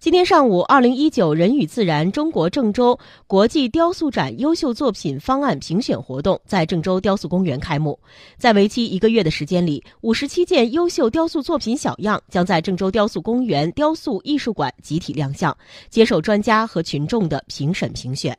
今天上午二零一九人与自然中国郑州国际雕塑展优秀作品方案评选活动在郑州雕塑公园开幕。在为期一个月的时间里五十七件优秀雕塑作品小样将在郑州雕塑公园雕塑艺术馆集体亮相接受专家和群众的评审评选。